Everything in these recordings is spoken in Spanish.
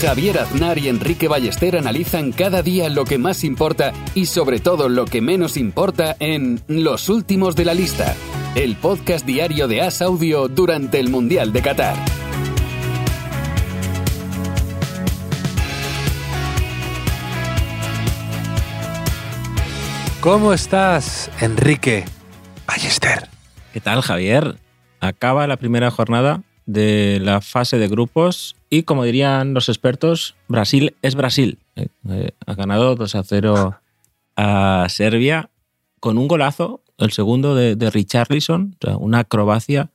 Javier Aznar y Enrique Ballester analizan cada día lo que más importa y sobre todo lo que menos importa en Los Últimos de la Lista, el podcast diario de As Audio durante el Mundial de Qatar. ¿Cómo estás, Enrique Ballester? ¿Qué tal, Javier? Acaba la primera jornada de la fase de grupos y, como dirían los expertos, Brasil es Brasil. Eh, eh, ha ganado 2 a 0 a Serbia con un golazo, el segundo de, de Richarlison, o sea, una acrobacia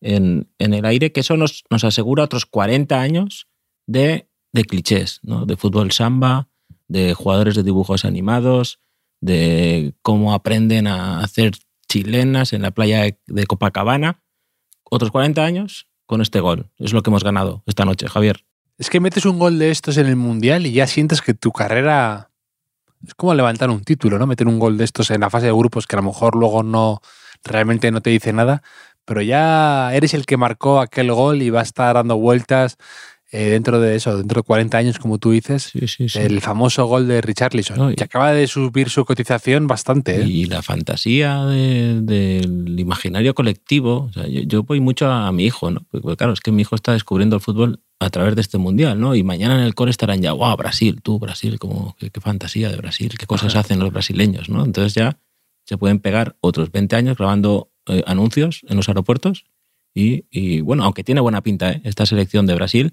en, en, el aire, que eso nos, nos asegura otros 40 años de, de clichés, ¿no? de fútbol samba, de jugadores de dibujos animados, de cómo aprenden a hacer chilenas en la playa de Copacabana. Otros 40 años con este gol. Es lo que hemos ganado esta noche, Javier. Es que metes un gol de estos en el Mundial y ya sientes que tu carrera es como levantar un título, ¿no? Meter un gol de estos en la fase de grupos que a lo mejor luego no realmente no te dice nada, pero ya eres el que marcó aquel gol y va a estar dando vueltas eh, dentro de eso, dentro de 40 años, como tú dices, Sí, sí, sí. el famoso gol de Richarlison, No, y- que acaba de subir su cotización bastante. ¿eh? Y la fantasía de- del imaginario colectivo. O sea, yo, yo voy mucho a, a mi hijo, ¿no? Porque, claro, es que mi hijo está descubriendo el fútbol a través de este mundial, ¿no? Y mañana en el cole estarán ya, wow, Brasil, tú, Brasil, como, qué, qué fantasía de Brasil, qué cosas Ajá. hacen los brasileños, ¿no? Entonces ya se pueden pegar otros 20 años grabando eh, anuncios en los aeropuertos. Y, y, bueno, aunque tiene buena pinta ¿eh? esta selección de Brasil,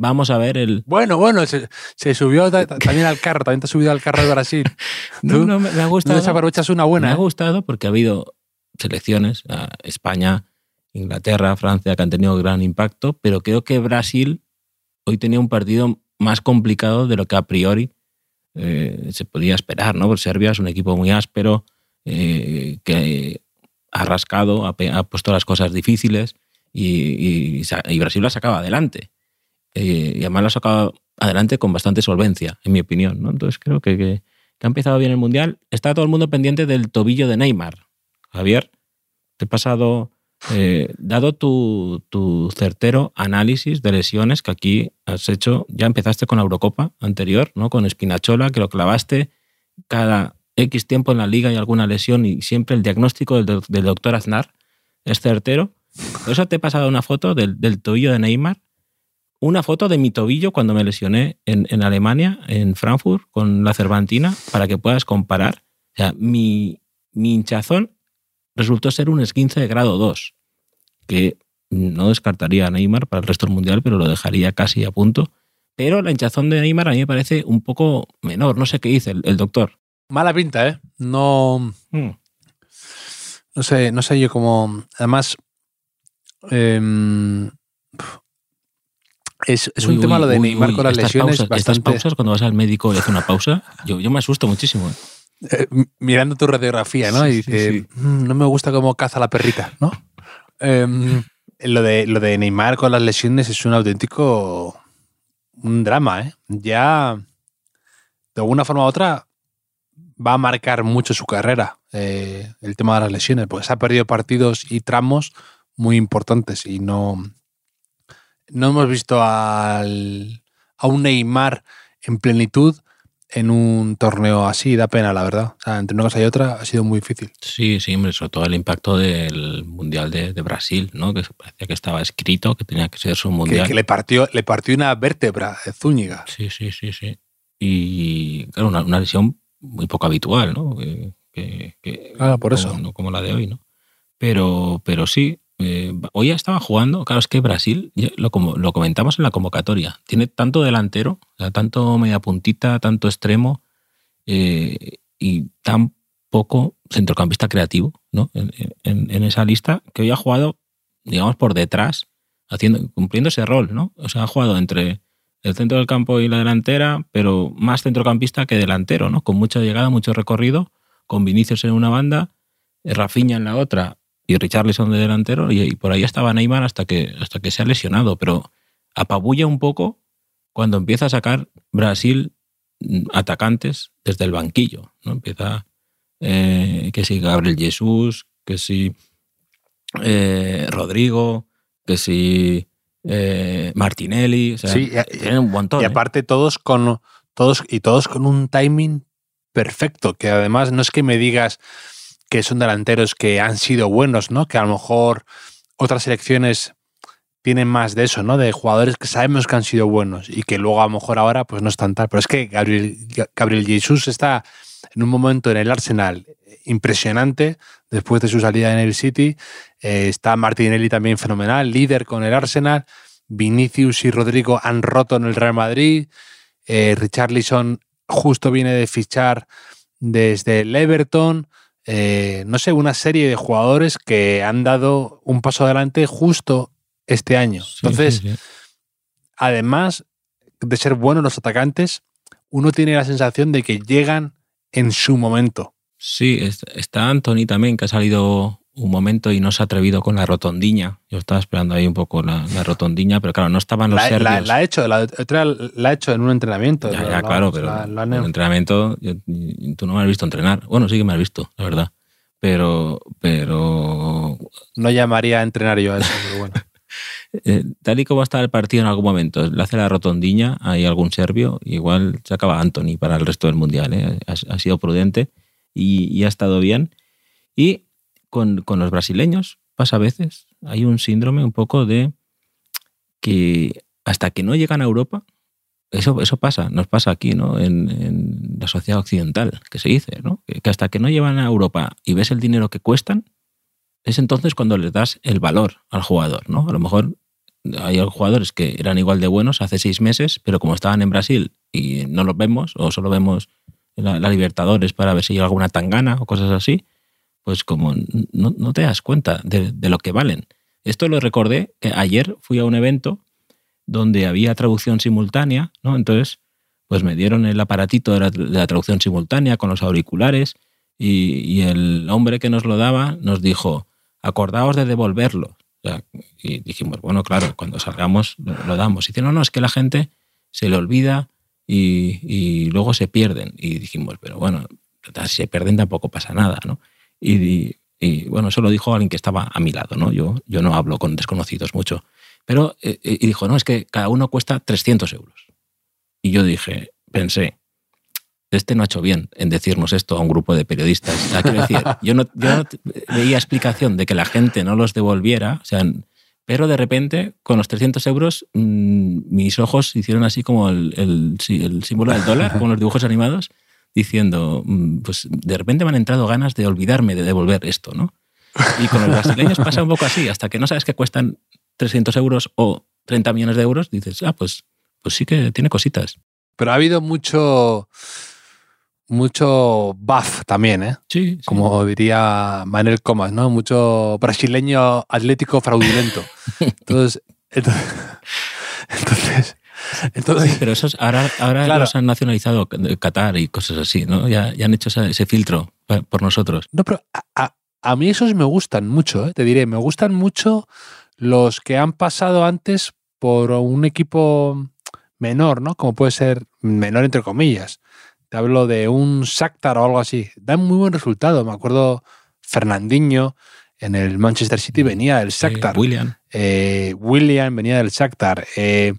vamos a ver el. Bueno, bueno, se, se subió ta- ta- también al carro, también te has subido al carro de Brasil. No, no, me, me ha No gustado. desaprovechas una Me buena. ha ¿eh? gustado porque ha habido selecciones, España, Inglaterra, Francia, que han tenido gran impacto, pero creo que Brasil hoy tenía un partido más complicado de lo que a priori eh, se podía esperar, ¿no? Porque Serbia es un equipo muy áspero, eh, que ha rascado, ha, ha puesto las cosas difíciles y, y Brasil la sacaba adelante. Eh, y además la ha sacado adelante con bastante solvencia, en mi opinión. ¿no? Entonces creo que, que- ha empezado bien el Mundial. Está todo el mundo pendiente del tobillo de Neymar. Javier, te he pasado, eh, dado tu, tu certero análisis de lesiones que aquí has hecho, ya empezaste con la Eurocopa anterior, ¿no? con Espinachola, que lo clavaste cada X tiempo en la liga y alguna lesión y siempre el diagnóstico del, del doctor Aznar es certero. Eso te he pasado una foto del, del tobillo de Neymar una foto de mi tobillo cuando me lesioné en, en Alemania, en Frankfurt, con la Cervantina, para que puedas comparar. O sea, mi, mi hinchazón resultó ser un esguince de grado 2, que no descartaría a Neymar para el resto del mundial, pero lo dejaría casi a punto. Pero la hinchazón de Neymar a mí me parece un poco menor. No sé qué dice el, el doctor. Mala pinta, ¿eh? No, Hmm. no sé, no sé yo cómo. Además, em, es, es Uy, un tema lo de uy, Neymar uy, con las estas lesiones pausas- Estas pausas, cuando vas al médico y hace una pausa, yo, yo me asusto muchísimo. ¿eh? eh, mirando tu radiografía, ¿no? Sí, y sí, dice, sí. "Mm, no me gusta cómo caza la perrita, ¿no? Em, lo, de, lo de Neymar con las lesiones es un auténtico. un drama, ¿eh? Ya. de alguna forma u otra va a marcar mucho su carrera eh, el tema de las lesiones, porque se ha perdido partidos y tramos muy importantes y no, no hemos visto al, a un Neymar en plenitud en un torneo así, da pena, la verdad. O sea, entre una cosa y otra ha sido muy difícil. Sí, sí, hombre, sobre todo el impacto del Mundial de, de Brasil, ¿no? Que parecía que estaba escrito, que tenía que ser su Mundial. que le, partió, le partió una vértebra de Zúñiga. Sí, sí, sí, sí. Y claro, una, una lesión muy poco habitual, ¿no? Que, que- Claro, por como- eso. no como la de hoy, ¿no? Pero, pero sí, eh, hoy ya estaba jugando, claro, es que Brasil, lo, lo comentamos en la convocatoria, tiene tanto delantero, tanto media puntita, tanto extremo eh, y tan poco centrocampista creativo, ¿no? En, esa lista, que hoy ha jugado, digamos, por detrás, haciendo, cumpliendo ese rol, ¿no? O sea, ha jugado entre el centro del campo y la delantera, pero más centrocampista que delantero, ¿no? Con mucha llegada, mucho recorrido, con Vinicius en una banda, Rafinha en la otra y Richarlison de delantero y, y por ahí estaba Neymar hasta que, hasta que se ha lesionado, pero apabulla un poco cuando empieza a sacar Brasil mm, atacantes desde el banquillo. ¿no? Empieza eh, que si Gabriel Jesús, que si eh, Rodrigo, que si eh, Martinelli. O sea, Sí, y- tienen un montón. Y aparte todos con todos y todos con un timing perfecto, que además no es que me digas que son delanteros que han sido buenos, ¿no? Que a lo mejor otras selecciones tienen más de eso, ¿no? De jugadores que sabemos que han sido buenos y que luego a lo mejor ahora pues no están tal. Pero es que Gabriel, Gabriel Jesús está en un momento en el Arsenal impresionante después de su salida en el City. Eh, está Martinelli también fenomenal, líder con el Arsenal. Vinicius y Rodrigo han roto en el Real Madrid. Eh, Richarlison justo viene de fichar desde el Everton. Eh, no sé, una serie de jugadores que han dado un paso adelante justo este año. Sí, Entonces, sí, sí. además de ser buenos los atacantes, uno tiene la sensación de que llegan en su momento. Sí, es- está Anthony también, que ha salido un momento y no se ha atrevido con la rotondiña. Yo estaba esperando ahí un poco la, la rotondiña, pero claro, no estaban los La, serbios. la- la ha hecho, la ha hecho en un entrenamiento. Ya, ya, claro, pero en entrenamiento yo- tú no me has visto entrenar. Bueno, sí que me has visto, la verdad. Pero, pero no llamaría a entrenar yo a eso, pero bueno. eh, tal y como está el partido en algún momento, le hace la rotondiña, hay algún serbio, igual se acaba Anthony para el resto del mundial. ¿eh? Ha, ha sido prudente y, y ha estado bien. Y con, con los brasileños pasa a veces, hay un síndrome un poco de que hasta que no llegan a Europa, eso, eso pasa, nos pasa aquí, ¿no? En, la sociedad occidental, que se dice, ¿no? Que, hasta que no llevan a Europa y ves el dinero que cuestan, es entonces cuando les das el valor al jugador, ¿no? A lo mejor hay jugadores que eran igual de buenos hace seis meses, pero como estaban en Brasil y no los vemos, o solo vemos la, la Libertadores para ver si hay alguna tangana o cosas así, pues como no, te das cuenta de, lo que valen. Esto lo recordé que ayer fui a un evento donde había traducción simultánea, ¿no? Entonces, pues me dieron el aparatito de la, traducción simultánea con los auriculares y, el hombre que nos lo daba nos dijo, acordaos de devolverlo. Y dijimos, bueno, claro, cuando salgamos lo, lo damos. Y dice, no, no, es que la gente se le olvida y, y luego se pierden. Y dijimos, pero bueno, si se pierden tampoco pasa nada, ¿no? Y, y, bueno, eso lo dijo alguien que estaba a mi lado, ¿no? Yo, yo no hablo con desconocidos mucho. Pero, eh, y dijo, no, es que cada uno cuesta 300 euros. Y yo dije, pensé, este no ha hecho bien en decirnos esto a un grupo de periodistas. O sea, quiero decir, yo no, yo no veía explicación de que la gente no los devolviera, o sea, pero de repente, con los 300 euros, mmm, mis ojos hicieron así como el, el, el símbolo del dólar, con los dibujos animados, diciendo, mmm, pues de repente me han entrado ganas de olvidarme de devolver esto, ¿no? Y con los brasileños pasa un poco así, hasta que no sabes que cuestan 300 euros o 30 millones de euros, dices, ah, pues, pues sí que tiene cositas. Pero ha habido mucho, mucho buff también, ¿eh? Sí, sí. Como diría Manuel Comas, ¿no? Mucho brasileño atlético fraudulento. Entonces, entonces, entonces, entonces Sí, pero esos ahora, ahora Claro. los han nacionalizado Qatar y cosas así, ¿no? Ya, ya han hecho ese, ese filtro por nosotros. No, pero a, a- a mí esos me gustan mucho, ¿eh? te diré, me gustan mucho los que han pasado antes por un equipo menor, ¿no? Como puede ser menor entre comillas. Te hablo de un Shakhtar o algo así. Dan muy buen resultado. Me acuerdo Fernandinho en el Manchester City venía del Shakhtar. Eh, William. Eh, William venía del Shakhtar. Eh,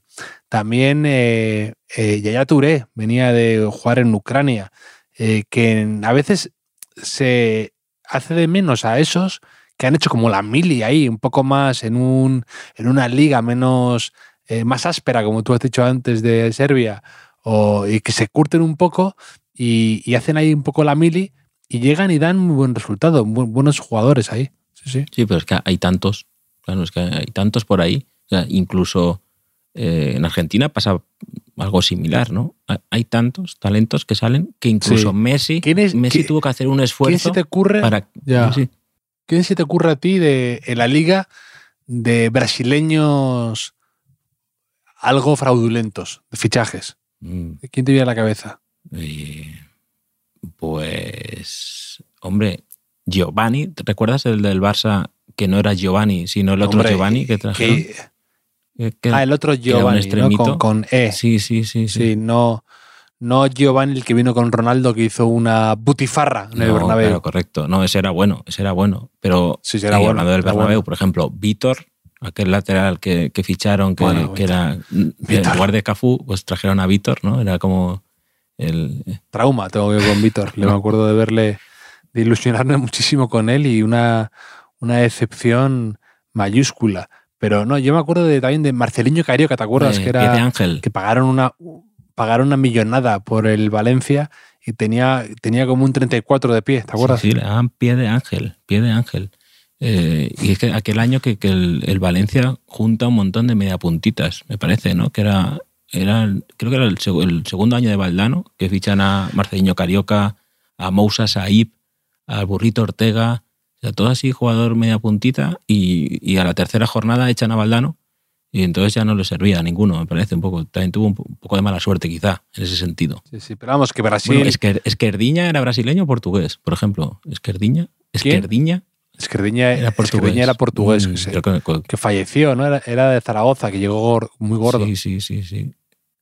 también eh, eh, Yaya Touré venía de jugar en Ucrania. Eh, que a veces se hace de menos a esos que han hecho como la mili ahí, un poco más en, un, en una liga menos eh, más áspera, como tú has dicho antes de Serbia, o, y que se curten un poco y, hacen ahí un poco la mili y llegan y dan muy buen resultado, bu- buenos jugadores ahí. Sí, sí. Sí, pero es que hay tantos, claro, es que hay tantos por ahí. Incluso eh, en Argentina pasa algo similar, ¿no? Hay- tantos talentos que salen que incluso Sí. Messi, ¿Quién es- Messi quién- tuvo que hacer un ¿Quién esfuerzo se te ocurre? para... Ya. Sí. ¿Quién se te ocurre a ti de, en la liga de brasileños algo fraudulentos, de fichajes? Mm, ¿Quién te viene a la cabeza? eh, pues, hombre, Giovanni. ¿Te recuerdas el del Barça que no era Giovanni, sino el otro Hombre, Giovanni que trajeron? que- ah, el otro Giovanni, ¿no? con, con E. Sí, sí, sí. sí. Sí, no, no Giovanni el que vino con Ronaldo que hizo una butifarra en el No, Bernabéu. claro, correcto. No, ese era bueno, ese era bueno. Pero Sí, sí, era eh, bueno, hablando del Bernabéu, bueno. por ejemplo, Vítor, aquel lateral que, que ficharon, que, Bueno, que era en Vítor. lugar de Cafú, pues trajeron a Vítor, ¿no? Era como el Trauma tengo yo con Víctor. Le me acuerdo de verle, de ilusionarme muchísimo con él y una, una decepción mayúscula. Pero no, yo me acuerdo de, también de Marcelinho Carioca, ¿te acuerdas? eh, que pie de era ángel. que pagaron una pagaron una millonada por el Valencia y tenía, tenía como un 34 de pie, ¿te acuerdas? Sí, sí, le daban pie de ángel, pie de ángel. Eh, y es que aquel año que, que el, el Valencia junta un montón de mediapuntitas, me parece, ¿no? Que era, era creo que era el, seg- el segundo año de Valdano, que fichan a Marcelinho Carioca, a Moussa Saib, al Burrito Ortega, o sea, todo así jugador media puntita, y, y a la tercera jornada echan a Valdano, y entonces ya no le servía a ninguno, me parece, un poco. También tuvo un po- un poco de mala suerte, quizá, en ese sentido. Sí, sí, pero vamos, que Brasil. Bueno, Esquer- Esquerdiña era brasileño o portugués, por ejemplo. Esquerdiña. Esquerdiña Esquerdiña era portugués. Esquerdiña era portugués, Mm, que, se- que- que- falleció, ¿no? Era, era de Zaragoza, que llegó muy gordo. Sí, sí, sí, sí.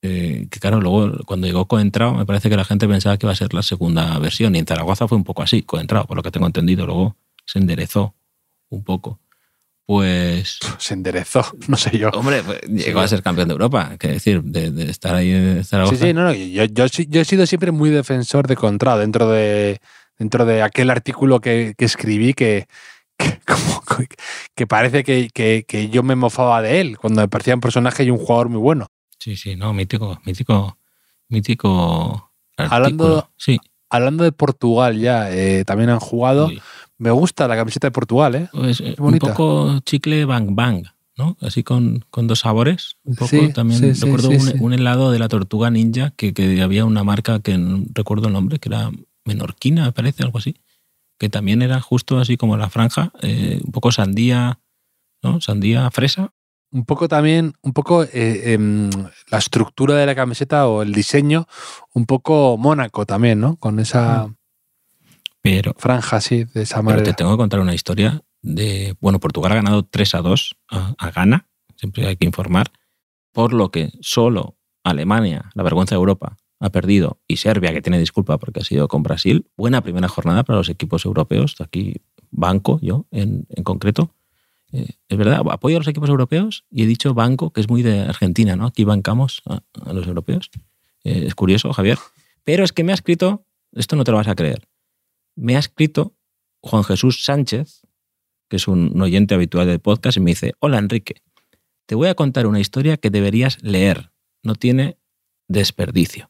Eh, que claro, luego cuando llegó Coentrao, me parece que la gente pensaba que iba a ser la segunda versión. Y en Zaragoza fue un poco así, Coentrao, por lo que tengo entendido. Luego se enderezó un poco. Pues. Se enderezó, no sé yo. Hombre, pues, llegó a ser campeón de Europa. Que decir, de, de estar ahí en Zaragoza. Sí, sí, no, no, yo, yo, he sido siempre muy defensor de Contrao dentro de, dentro de aquel artículo que, que escribí que, que, como- que parece que, que- que yo me mofaba de él cuando me parecía un personaje y un jugador muy bueno. Sí, sí, no, mítico, mítico, mítico. Hablando-. Sí. Hablando de Portugal ya, eh, también han jugado. Uy. Me gusta la camiseta de Portugal, ¿eh? Pues, eh, un poco chicle bang bang, ¿no? Así con, con dos sabores. Un poco Sí, también. sí, recuerdo sí, un, un helado de la tortuga ninja que, que había una marca que no recuerdo el nombre, que era Menorquina, me parece, algo así. Que también era justo así como la franja, eh, un poco sandía, ¿no? Sandía fresa. Un poco también, un poco eh, em, la estructura de la camiseta o el diseño, un poco Mónaco también, ¿no? Con esa Pero, franja así, de esa pero manera. te tengo que contar una historia de. Bueno, Portugal ha ganado 3 a 2 a, a Ghana, siempre hay que informar. Por lo que solo Alemania, la vergüenza de Europa, ha perdido y Serbia, que tiene disculpa porque ha sido con Brasil. Buena primera jornada para los equipos europeos. Aquí banco yo en, en concreto. Eh, es verdad, apoyo a los equipos europeos y he dicho banco, que es muy de Argentina, ¿no? Aquí bancamos a, a los europeos. Eh, es curioso, Javier. Pero es que me ha escrito, esto no te lo vas a creer, me ha escrito Juan Jesús Sánchez, que es un oyente habitual del podcast, y me dice, hola Enrique, te voy a contar una historia que deberías leer. No tiene desperdicio.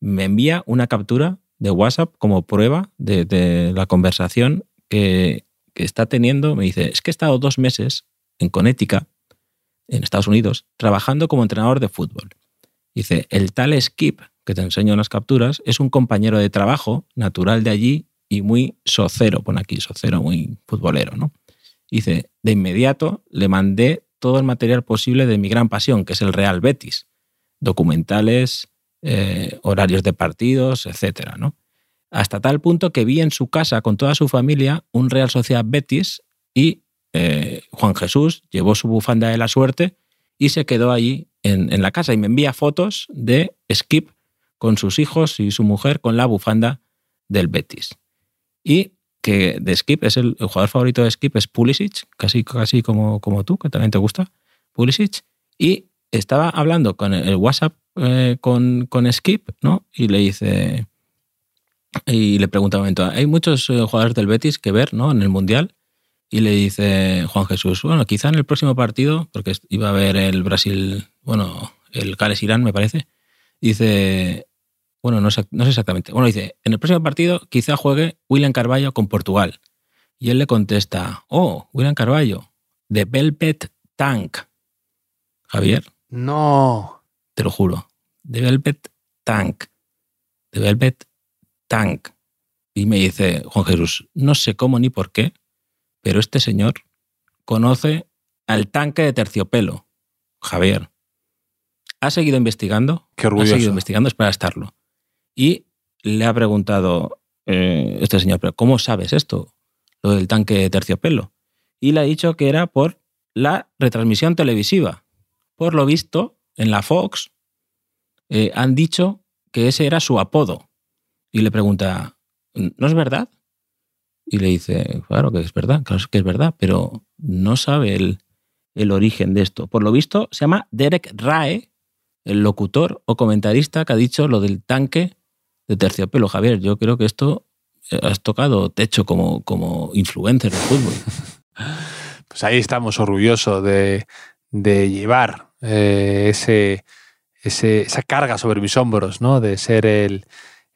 Me envía una captura de WhatsApp como prueba de, la conversación que, que está teniendo. Me dice, es que he estado dos meses en Connecticut, en Estados Unidos, trabajando como entrenador de fútbol. Dice, el tal Skip, que te enseño en las capturas, es un compañero de trabajo natural de allí y muy sociero, pone aquí, sociero, muy futbolero, ¿no? Dice, de inmediato le mandé todo el material posible de mi gran pasión, que es el Real Betis. Documentales, eh, horarios de partidos, etcétera, ¿no? Hasta tal punto que vi en su casa con toda su familia un Real Sociedad Betis y eh, Juan Jesús llevó su bufanda de la suerte y se quedó allí en, en la casa y me envía fotos de Skip con sus hijos y su mujer con la bufanda del Betis. Y que de Skip es el, jugador favorito de Skip es Pulisic, casi, casi como, como tú, que también te gusta, Pulisic. Y estaba hablando con el, el WhatsApp eh, con, con Skip, ¿no? Y le dice, y le pregunta un momento, hay muchos eh, jugadores del Betis que ver, ¿no? En el Mundial. Y le dice Juan Jesús, bueno, quizá en el próximo partido, porque iba a ver el Brasil, bueno, el Gales-Irán, me parece, dice, bueno, no, sé- no sé exactamente, bueno, dice, en el próximo partido quizá juegue William Carballo con Portugal. Y él le contesta, oh, William Carballo, de Velvet Tank. Javier, No. te lo juro, de Velvet Tank. De Velvet Tank. Y me dice Juan Jesús, no sé cómo ni por qué, pero este señor conoce al tanque de terciopelo. Javier. Ha seguido investigando. Qué Ha seguido investigando, es para estarlo. Y le ha preguntado, eh, este señor, pero ¿cómo sabes esto? Lo del tanque de terciopelo. Y le ha dicho que era por la retransmisión televisiva. Por lo visto, en la Fox eh, han dicho que ese era su apodo. Y le pregunta, ¿no es verdad? Y le dice, claro que es verdad, claro que es verdad, pero no sabe el, el origen de esto. Por lo visto, se llama Derek Rae, el locutor o comentarista que ha dicho lo del tanque de terciopelo. Javier, yo creo que esto eh, has tocado techo como, como influencer de fútbol. Pues ahí estamos orgullosos de, de llevar eh, ese, ese, esa carga sobre mis hombros, ¿no? De ser el,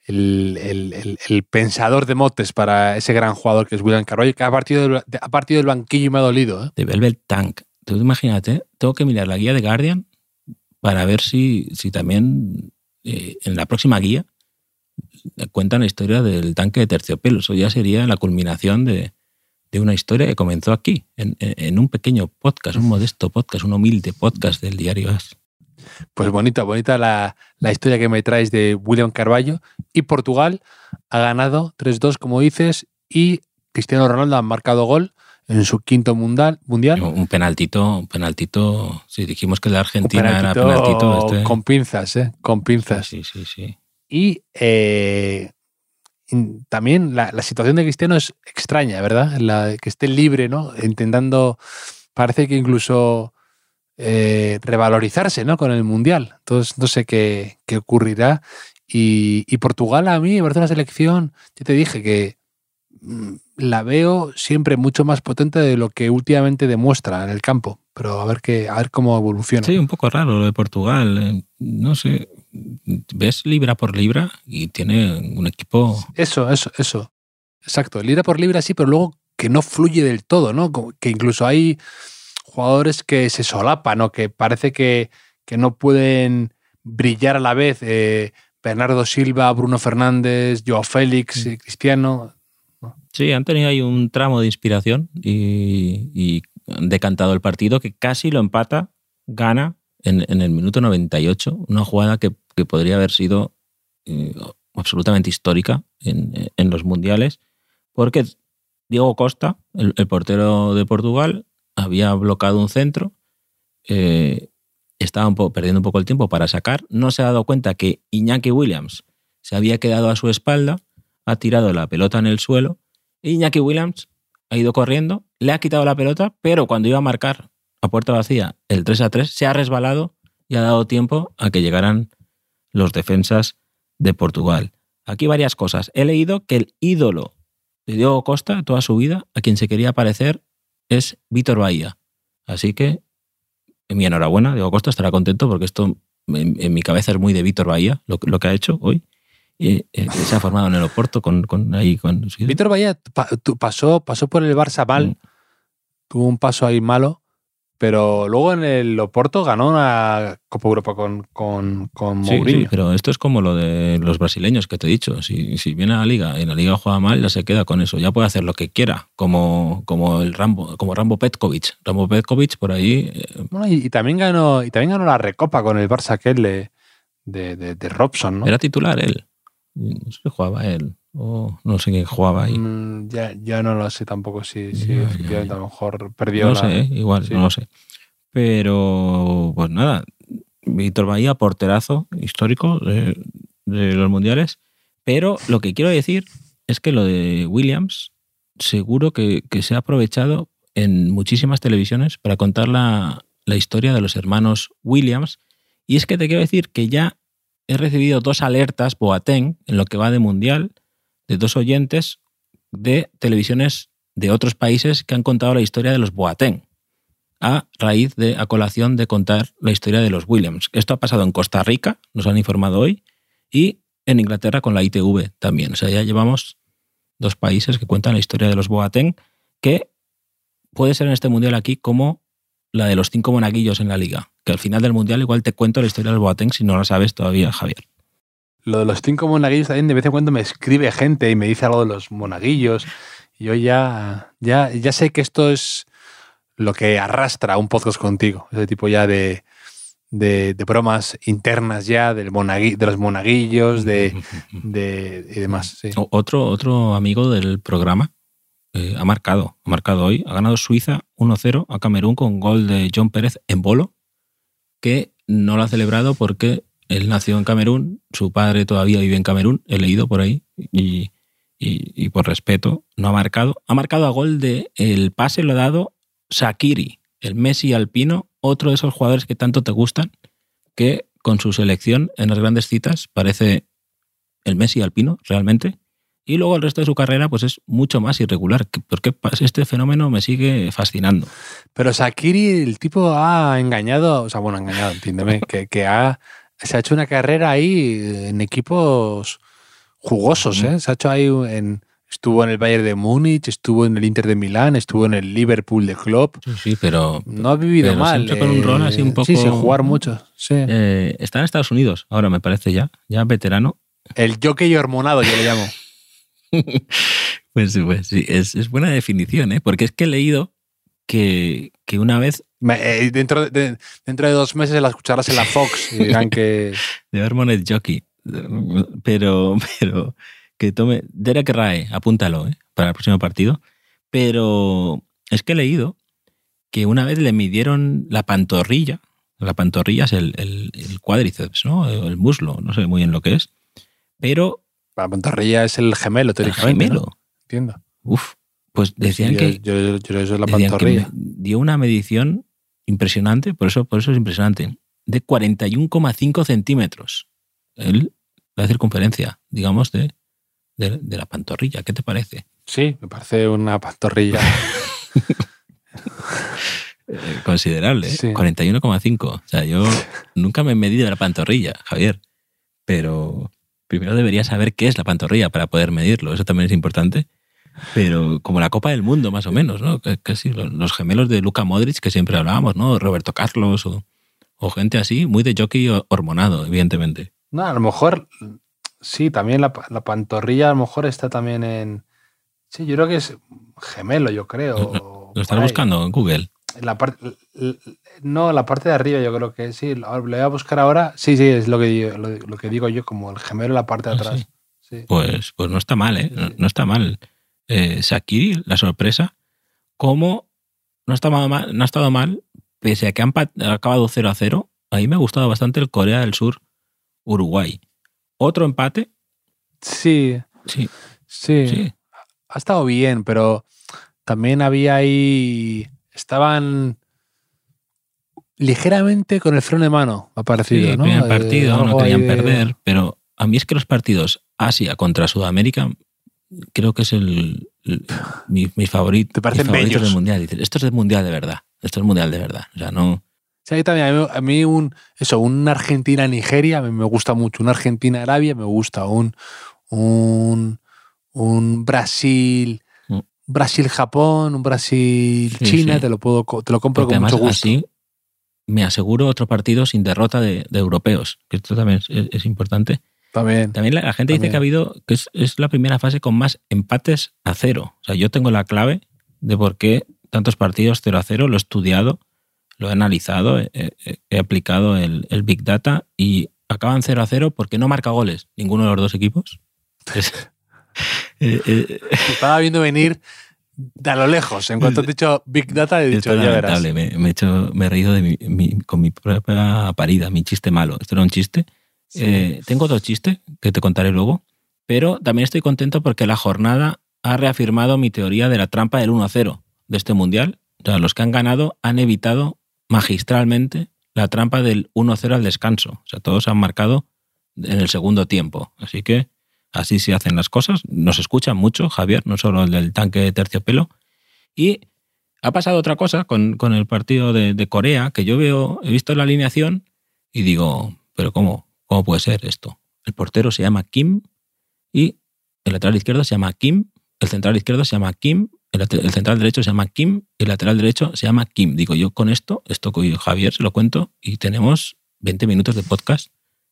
el, el, el, pensador de motes para ese gran jugador que es William Carvalho, que ha partido del, ha partido del banquillo y me ha dolido. ¿eh? De Velvet Tank. Tú imagínate, tengo que mirar la guía de Guardian para ver si, si también eh, en la próxima guía cuentan la historia del tanque de terciopelo. Eso ya sería la culminación de, de una historia que comenzó aquí, en, en, un pequeño podcast, un modesto podcast, un humilde podcast del diario As. Pues bonita, bonita la, la, historia que me traes de William Carballo. Y Portugal ha ganado 3-2, como dices, y Cristiano Ronaldo ha marcado gol en su quinto mundial. mundial. Un penaltito, un penaltito. Si dijimos que la Argentina era penaltito. Este... Con pinzas, ¿eh? Con pinzas. Sí, sí, sí. Y eh, también la, la, situación de Cristiano es extraña, ¿verdad? La, que esté libre, ¿no? Intentando, parece que incluso eh, revalorizarse, ¿no? Con el Mundial. Entonces, no sé qué, qué ocurrirá. Y, y, Portugal a mí me parece una selección, yo te dije que mm, la veo siempre mucho más potente de lo que últimamente demuestra en el campo. Pero a ver, qué, a ver cómo evoluciona. Sí, un poco raro lo de Portugal. Eh, no sé, ves libra por libra y tiene un equipo. Eso, eso, eso. Exacto. Libra por libra sí, pero luego que no fluye del todo, ¿no? Que incluso hay jugadores que se solapan, ¿no? Que parece que, que no pueden brillar a la vez. Eh, Bernardo Silva, Bruno Fernández, Joao Félix, eh, Cristiano. Sí, han tenido ahí un tramo de inspiración y, y han decantado el partido que casi lo empata, gana en, en el minuto 98, una jugada que, que podría haber sido eh, absolutamente histórica en, en, los mundiales, porque Diego Costa, el, el, portero de Portugal, había bloqueado un centro, eh, estaba perdiendo un poco el tiempo para sacar, no se ha dado cuenta que Iñaki Williams se había quedado a su espalda, ha tirado la pelota en el suelo, y Iñaki Williams ha ido corriendo, le ha quitado la pelota, pero cuando iba a marcar a puerta vacía el 3 a 3, se ha resbalado y ha dado tiempo a que llegaran los defensas de Portugal. Aquí varias cosas. He leído que el ídolo de Diego Costa toda su vida, a quien se quería parecer, es Víctor Bahía. Así que, mi enhorabuena, Diego Costa estará contento porque esto en, en mi cabeza es muy de Víctor Bahía, lo, lo, que ha hecho hoy. Y, eh, se ha formado en el Oporto con, con ahí con ¿sí? Víctor Bahía pasó, pasó por el Barça mal, mm. tuvo un paso ahí malo, pero luego en el Oporto ganó una Copa Europa con, con, con sí, Mourinho. Sí, pero esto es como lo de los brasileños que te he dicho. Si, si viene a la liga y en la liga juega mal, ya se queda con eso. Ya puede hacer lo que quiera, como, como el Rambo, como Rambo Petkovic. Rambo Petkovic por ahí. Eh... Bueno, y, y, también ganó, y también ganó la recopa con el Barça aquel de, de, de, de Robson, ¿no? Era titular él. No sé si jugaba él. O no sé quién jugaba ahí. Mm, ya, ya, no lo sé tampoco si, si ya, efectivamente ya. a lo mejor perdió. No la... sé, ¿eh? igual, sí. no lo sé. Pero, pues nada, Víctor Bahía, porterazo histórico de, de, los mundiales. Pero lo que quiero decir es que lo de Williams, seguro que, que se ha aprovechado en muchísimas televisiones para contar la, la historia de los hermanos Williams. Y es que te quiero decir que ya he recibido dos alertas Boateng en lo que va de mundial de dos oyentes de televisiones de otros países que han contado la historia de los Boateng a raíz de a colación de contar la historia de los Williams. Esto ha pasado en Costa Rica, nos han informado hoy, y en Inglaterra con la ITV también. O sea, ya llevamos dos países que cuentan la historia de los Boateng, que puede ser en este mundial aquí como la de los cinco monaguillos en la liga. Que al final del mundial igual te cuento la historia del Boateng si no la sabes todavía, Javier. Lo de los cinco monaguillos también de vez en cuando me escribe gente y me dice algo de los monaguillos. Y yo ya, ya, ya sé que esto es lo que arrastra un podcast contigo. Ese tipo ya de, de, de bromas internas ya del monagui- de los monaguillos de, de- y demás. sí. Otro, otro amigo del programa eh, ha marcado, ha marcado hoy, ha ganado Suiza 1-0 a Camerún con gol de John Pérez en bolo, que no lo ha celebrado porque él nació en Camerún, su padre todavía vive en Camerún, he leído por ahí, y, y- por respeto no ha marcado. Ha marcado a gol de el pase lo ha dado Shakiri, el Messi alpino, otro de esos jugadores que tanto te gustan, que con su selección en las grandes citas parece el Messi alpino, realmente. Y luego el resto de su carrera, pues es mucho más irregular. que- Porque este fenómeno me sigue fascinando. Pero Sakiri, el tipo ha engañado, o sea, bueno, engañado, entiéndeme, que, que ha, se ha hecho una carrera ahí en equipos jugosos, ¿eh? Se ha hecho ahí en... Estuvo en el Bayern de Múnich, estuvo en el Inter de Milán, estuvo en el Liverpool de Klopp. Sí, sí, pero No ha vivido Pero mal. siempre con un rol así un poco- Sí, sin jugar mucho. Sí. eh, está en Estados Unidos, ahora me parece ya, ya veterano. El jockey hormonado, yo le llamo. Pues, pues sí, es, es buena definición, ¿eh? Porque es que he leído que, que una vez Me- eh, dentro, de, dentro de dos meses la escucharás en la Fox y dirán que... de Hormonet Jockey, pero, pero que tome. Derek Rae, apúntalo, ¿eh? Para el próximo partido. Pero es que he leído que una vez le midieron la pantorrilla. La pantorrilla es el, el- el cuádriceps, ¿no? El muslo, no sé muy bien lo que es. Pero La pantorrilla es el gemelo, el teóricamente. ¿no? gemelo. Entiendo. Uf, pues decían yo, que, yo, eso es la pantorrilla. dio una medición impresionante, por eso, por eso es impresionante, de 41,5 centímetros. El- la circunferencia, digamos, de, de, de la pantorrilla. ¿Qué te parece? Sí, me parece una pantorrilla. Eh, considerable, ¿eh? Sí. 41,5. O sea, yo nunca me he medido la pantorrilla, Javier. Pero primero debería saber qué es la pantorrilla para poder medirlo. Eso también es importante. Pero como la Copa del Mundo, más o menos, ¿no? Casi los los gemelos de Luca Modric que siempre hablábamos, ¿no? Roberto Carlos o, o gente así, muy de jockey hormonado, evidentemente. No, a lo mejor, sí, también la, la pantorrilla a lo mejor está también en... Sí, yo creo que es gemelo, yo creo. Lo estás buscando en Google. La parte, no, la parte de arriba yo creo que sí. Lo lo voy a buscar ahora. Sí, sí, es lo que, digo- lo, lo que digo yo, como el gemelo en la parte de Ah, atrás. sí. Sí. Pues, pues no está mal, ¿eh? No, no está mal. Eh, Shakiri, la sorpresa, como no, está mal, no ha estado mal, pese a que han ha acabado 0 a 0, a mí me ha gustado bastante el Corea del Sur Uruguay. Otro empate, Sí, sí, sí, sí. Ha estado bien, pero también había ahí. Estaban ligeramente con el freno de mano, ha parecido, Sí, ¿no? primer Eh, partido, no algo querían ahí perder, pero a mí es que los partidos Asia contra Sudamérica creo que es el, el- mi, mi favorito. ¿Te parecen mis favoritos bellos? del mundial. Dices, esto es del mundial de verdad. Esto es mundial de verdad. O sea, no. Sí, también, a mí, a mí un, eso, un Argentina-Nigeria me, gusta mucho, un Argentina-Arabia me gusta, un, un, un Brasil, Mm. Brasil-Japón, un Brasil-China, sí. te lo puedo te lo compro Porque con mucho gusto. así me aseguro otro partido sin derrota de, de europeos, que esto también es, es importante. También. También la, la gente dice que ha habido, que es, es la primera fase con más empates a cero. O sea, yo tengo la clave de por qué tantos partidos 0 a 0, lo he estudiado, lo he analizado, he, he- he aplicado el, el Big Data y acaban 0 a 0 porque no marca goles ninguno de los dos equipos. Eh, eh, Estaba viendo venir de a lo lejos. En cuanto has dicho Big Data, he dicho, ya verás. Me, me he hecho- me he reído de mi- mi- con mi propia parida, mi chiste malo. Esto era un chiste. Eh, tengo otro chiste que te contaré luego, pero también estoy contento porque la jornada ha reafirmado mi teoría de la trampa del 1-0 de este mundial. O sea, los que han ganado han evitado magistralmente la trampa del 1-0 al descanso. O sea, todos han marcado en el segundo tiempo. Así que así se hacen las cosas. Nos escuchan mucho, Javier, no solo el del tanque de terciopelo. Y ha pasado otra cosa con, con el partido de, de Corea, que yo veo, he visto la alineación y digo, pero ¿cómo? ¿Cómo puede ser esto? El portero se llama Kim y el lateral izquierdo se llama Kim, el central izquierdo se llama Kim, el, central derecho se llama Kim y el lateral derecho se llama Kim. Digo, yo con esto, esto con Javier se lo cuento y tenemos 20 minutos de podcast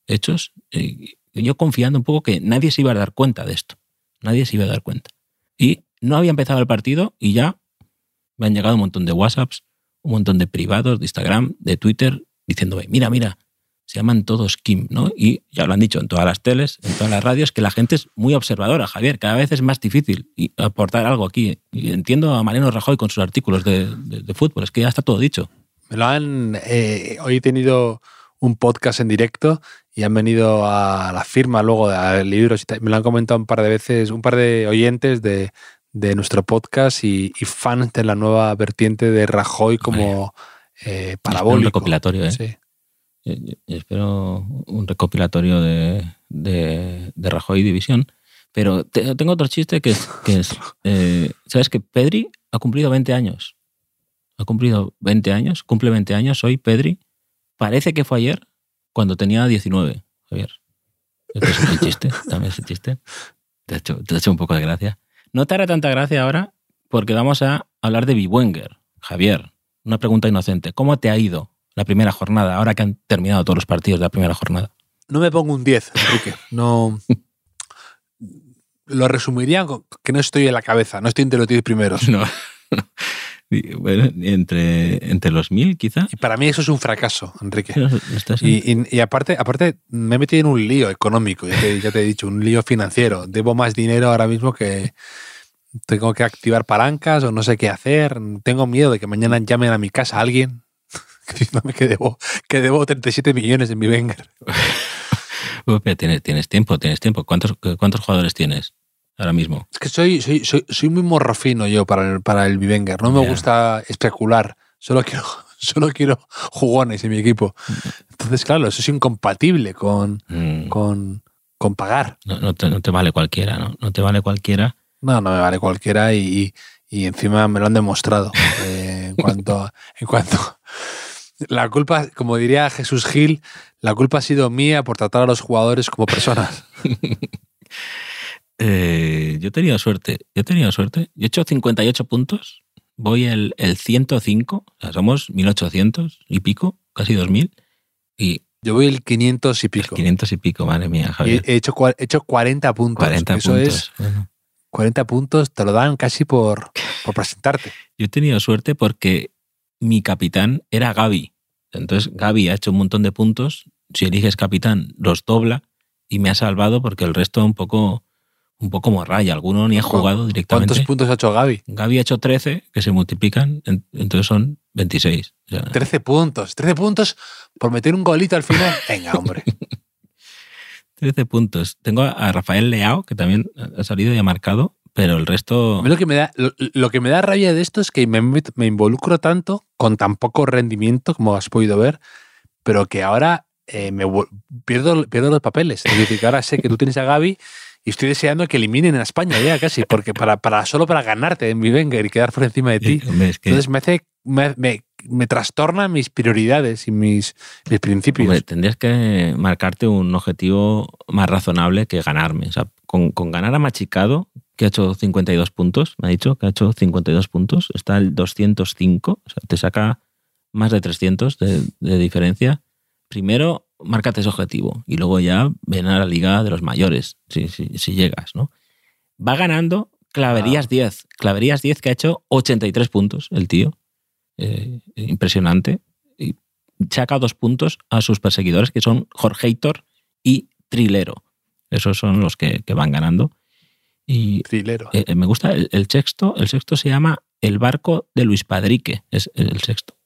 hechos. eh, yo confiando un poco que nadie se iba a dar cuenta de esto. Nadie se iba a dar cuenta. Y no había empezado el partido y ya me han llegado un montón de WhatsApps, un montón de privados, de Instagram, de Twitter, diciéndome, mira, mira, se llaman todos Kim, ¿no? Y ya lo han dicho en todas las teles, en todas las radios, que la gente es muy observadora, Javier. Cada vez es más difícil aportar algo aquí. Y entiendo a Mariano Rajoy con sus artículos de, fútbol, es que ya está todo dicho. Me lo han. Eh, hoy he tenido un podcast en directo y han venido a la firma luego de libros me lo han comentado un par de veces, un par de oyentes de, nuestro podcast y, fans de la nueva vertiente de Rajoy como eh, parabólico. Un recopilatorio, ¿eh? Sí. Espero un recopilatorio de, de, Rajoy División. Pero tengo otro chiste que es, que es eh, ¿sabes que Pedri ha cumplido 20 años? Ha cumplido 20 años, cumple 20 años hoy Pedri. Parece que fue ayer, cuando tenía 19, Javier. Este es un chiste, también es un chiste. Te ha, hecho, te ha hecho un poco de gracia. No te hará tanta gracia ahora porque vamos a hablar de Biwenger. Javier, una pregunta inocente. ¿Cómo te ha ido la primera jornada, ahora que han terminado todos los partidos de la primera jornada? No me pongo un 10, Enrique. No. Lo resumiría que no estoy en la cabeza, no estoy entre los 10 primeros. No. Bueno, entre, entre los mil, quizá. Y para mí eso es un fracaso, Enrique. Y, aparte, aparte, me he metido en un lío económico, ya te, ya te, he dicho, un lío financiero. Debo más dinero ahora mismo que tengo que activar palancas o no sé qué hacer. Tengo miedo de que mañana llamen a mi casa a alguien que debo, que debo 37 millones en mi Wenger. tienes, tienes tiempo, tienes tiempo. ¿Cuántos, ¿Cuántos jugadores tienes? ahora mismo. Es que soy, soy, soy, soy muy morrofino yo para el, para el Vivenger. No me gusta especular. Solo quiero, solo quiero jugones en mi equipo. Entonces, claro, eso es incompatible con, mm. con, con, pagar. No, te, no, te, vale cualquiera, ¿no? No te vale cualquiera. No, no me vale cualquiera y, y encima me lo han demostrado. Eh, en cuanto, en cuanto la culpa, como diría Jesús Gil, la culpa ha sido mía por tratar a los jugadores como personas. Eh, yo he tenido suerte. Yo he tenido suerte. Yo he hecho 58 puntos. Voy el, el 105. O sea, somos 1800 y pico, casi 2000. Y yo voy el 500 y pico. 500 y pico, madre mía, Javier. He hecho, he hecho 40 puntos. 40 Eso puntos. es. 40 puntos te lo dan casi por, por presentarte. Yo he tenido suerte porque mi capitán era Gaby. Entonces Gaby ha hecho un montón de puntos. Si eliges capitán, los dobla y me ha salvado porque el resto un poco un poco como raya. Alguno ni ha jugado directamente. ¿Cuántos puntos ha hecho Gaby? Gaby ha hecho 13, que se multiplican, entonces son 26. 13 puntos. 13 puntos por meter un golito al final. Venga, hombre. 13 puntos. Tengo a Rafael Leao, que también ha salido y ha marcado, pero el resto... Lo que me da, lo, que me da rabia de esto es que me, me, involucro tanto con tan poco rendimiento, como has podido ver, pero que ahora eh, me pierdo, pierdo los papeles. Es decir, que ahora sé que tú tienes a Gaby y estoy deseando que eliminen a España ya casi, porque para, para solo para ganarte en mi Wenger y quedar por encima de ti. Entonces me hace, me, me, trastorna mis prioridades y mis, mis principios. tendrías que marcarte un objetivo más razonable que ganarme. O sea, con, con, ganar a Machicado, que ha hecho 52 puntos, me ha dicho que ha hecho 52 puntos, está el 205, o sea, te saca más de 300 de, de diferencia. Primero, márcate ese objetivo y luego ya ven a la liga de los mayores, si, si, llegas, ¿no? Va ganando Claverías 10. Claverías 10 que ha hecho 83 puntos el tío. Eh, impresionante. Y saca dos puntos a sus perseguidores, que son Jorgeitor y Trilero. Esos son los que, van ganando. Y Trilero. Eh, me gusta el, sexto. El sexto se llama El barco de Luis Padrique. Es el sexto.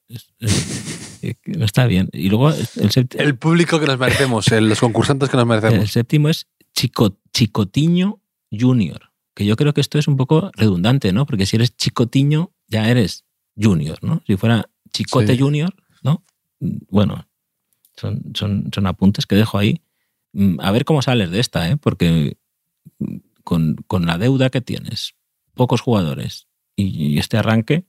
no está bien. Y luego el, el público que nos merecemos, los concursantes que nos merecemos. El séptimo es Chico, Chicotiño Junior, que yo creo que esto es un poco redundante, ¿no? Porque si eres Chicotiño, ya eres Junior, ¿no? Si fuera Chicote Junior, ¿no? Bueno, son, son, son apuntes que dejo ahí. Mm, a ver cómo sales de esta, ¿eh? Porque con, con la deuda que tienes, pocos jugadores y este arranque,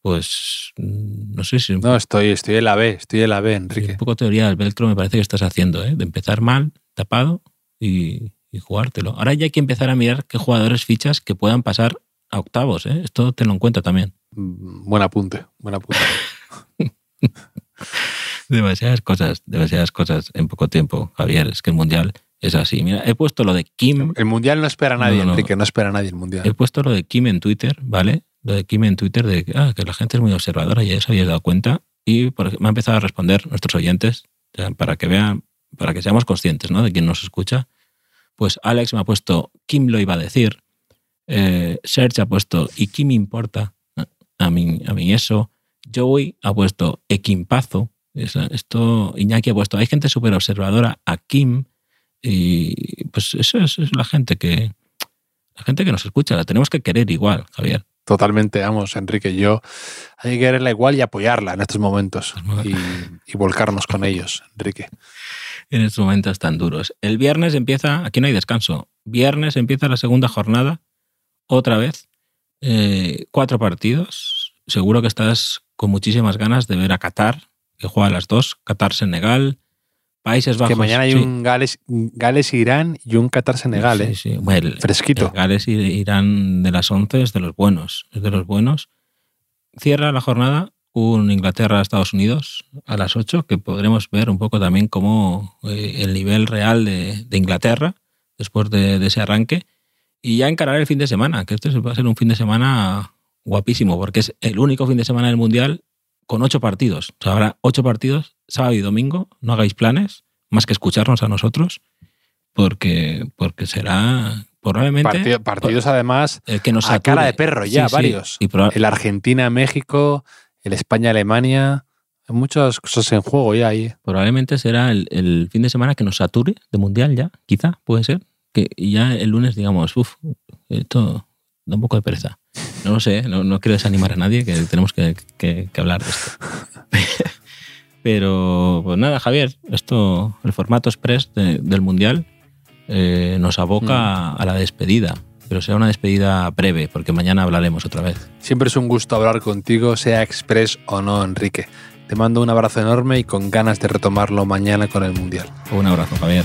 pues mm, no sé si... No, estoy, estoy en la B, estoy en la B, Enrique. Un poco teoría del velcro me parece que estás haciendo, ¿eh? de empezar mal, tapado y, jugártelo. Ahora ya hay que empezar a mirar qué jugadores fichas que puedan pasar a octavos. ¿eh? Esto te lo en cuenta también. Mm, buen apunte, buen apunte. demasiadas cosas, demasiadas cosas en poco tiempo, Javier. Es que el Mundial es así. Mira, he puesto lo de Kim. El Mundial no espera a nadie, Enrique, no espera a nadie el Mundial. He puesto lo de Kim en Twitter, ¿vale? lo de Kim en Twitter de ah, que la gente es muy observadora, ya se había dado cuenta. y me ha empezado a responder nuestros oyentes para que vean, para que seamos conscientes ¿no? de quién nos escucha. Pues Alex me ha puesto, Kim lo iba a decir. Eh, Serge ha puesto, ¿y me importa? A mí, a mí eso. Joey ha puesto, Equimpazo. Esto, Iñaki ha puesto, hay gente súper observadora a Kim. Y pues eso es, la gente que la gente que nos escucha, la tenemos que querer igual, Javier. Totalmente, vamos, Enrique. Yo hay que quererla igual y apoyarla en estos momentos pues y, y, volcarnos con ellos, Enrique. En estos momentos tan duros. El viernes empieza, aquí no hay descanso. Viernes empieza la segunda jornada, otra vez. Eh, cuatro partidos. Seguro que estás con muchísimas ganas de ver a Qatar, que juega a las dos. Qatar-Senegal, Países Bajos. Que mañana hay un Gales, Gales Irán y un Qatar Senegal, ¿eh? Fresquito. Gales Irán de las 11 es de los buenos, es de los buenos. Cierra la jornada un Inglaterra-Estados Unidos a las 8, que podremos ver un poco también cómo eh, el nivel real de, Inglaterra después de, ese arranque. Y ya encarar el fin de semana, que este va a ser un fin de semana guapísimo, porque es el único fin de semana del Mundial con ocho partidos. O sea, habrá ocho partidos, sábado y domingo. No hagáis planes, más que escucharnos a nosotros, porque, porque será probablemente. partidos además el que nos a cara de perro ya, varios. el Argentina-México, el España-Alemania. Hay muchas cosas en juego ya ahí. Probablemente será el, fin de semana que nos sature de mundial ya, quizá, puede ser. Que ya el lunes digamos, uff, esto da un poco de pereza. No lo sé, no, quiero desanimar a nadie, que tenemos que, hablar de esto. Pero, pues nada, Javier, esto, el formato express del Mundial eh, nos aboca mm. a la despedida. Pero será una despedida breve, porque mañana hablaremos otra vez. Siempre es un gusto hablar contigo, sea express o no, Enrique. Te mando un abrazo enorme y con ganas de retomarlo mañana con el Mundial. Un abrazo, Javier.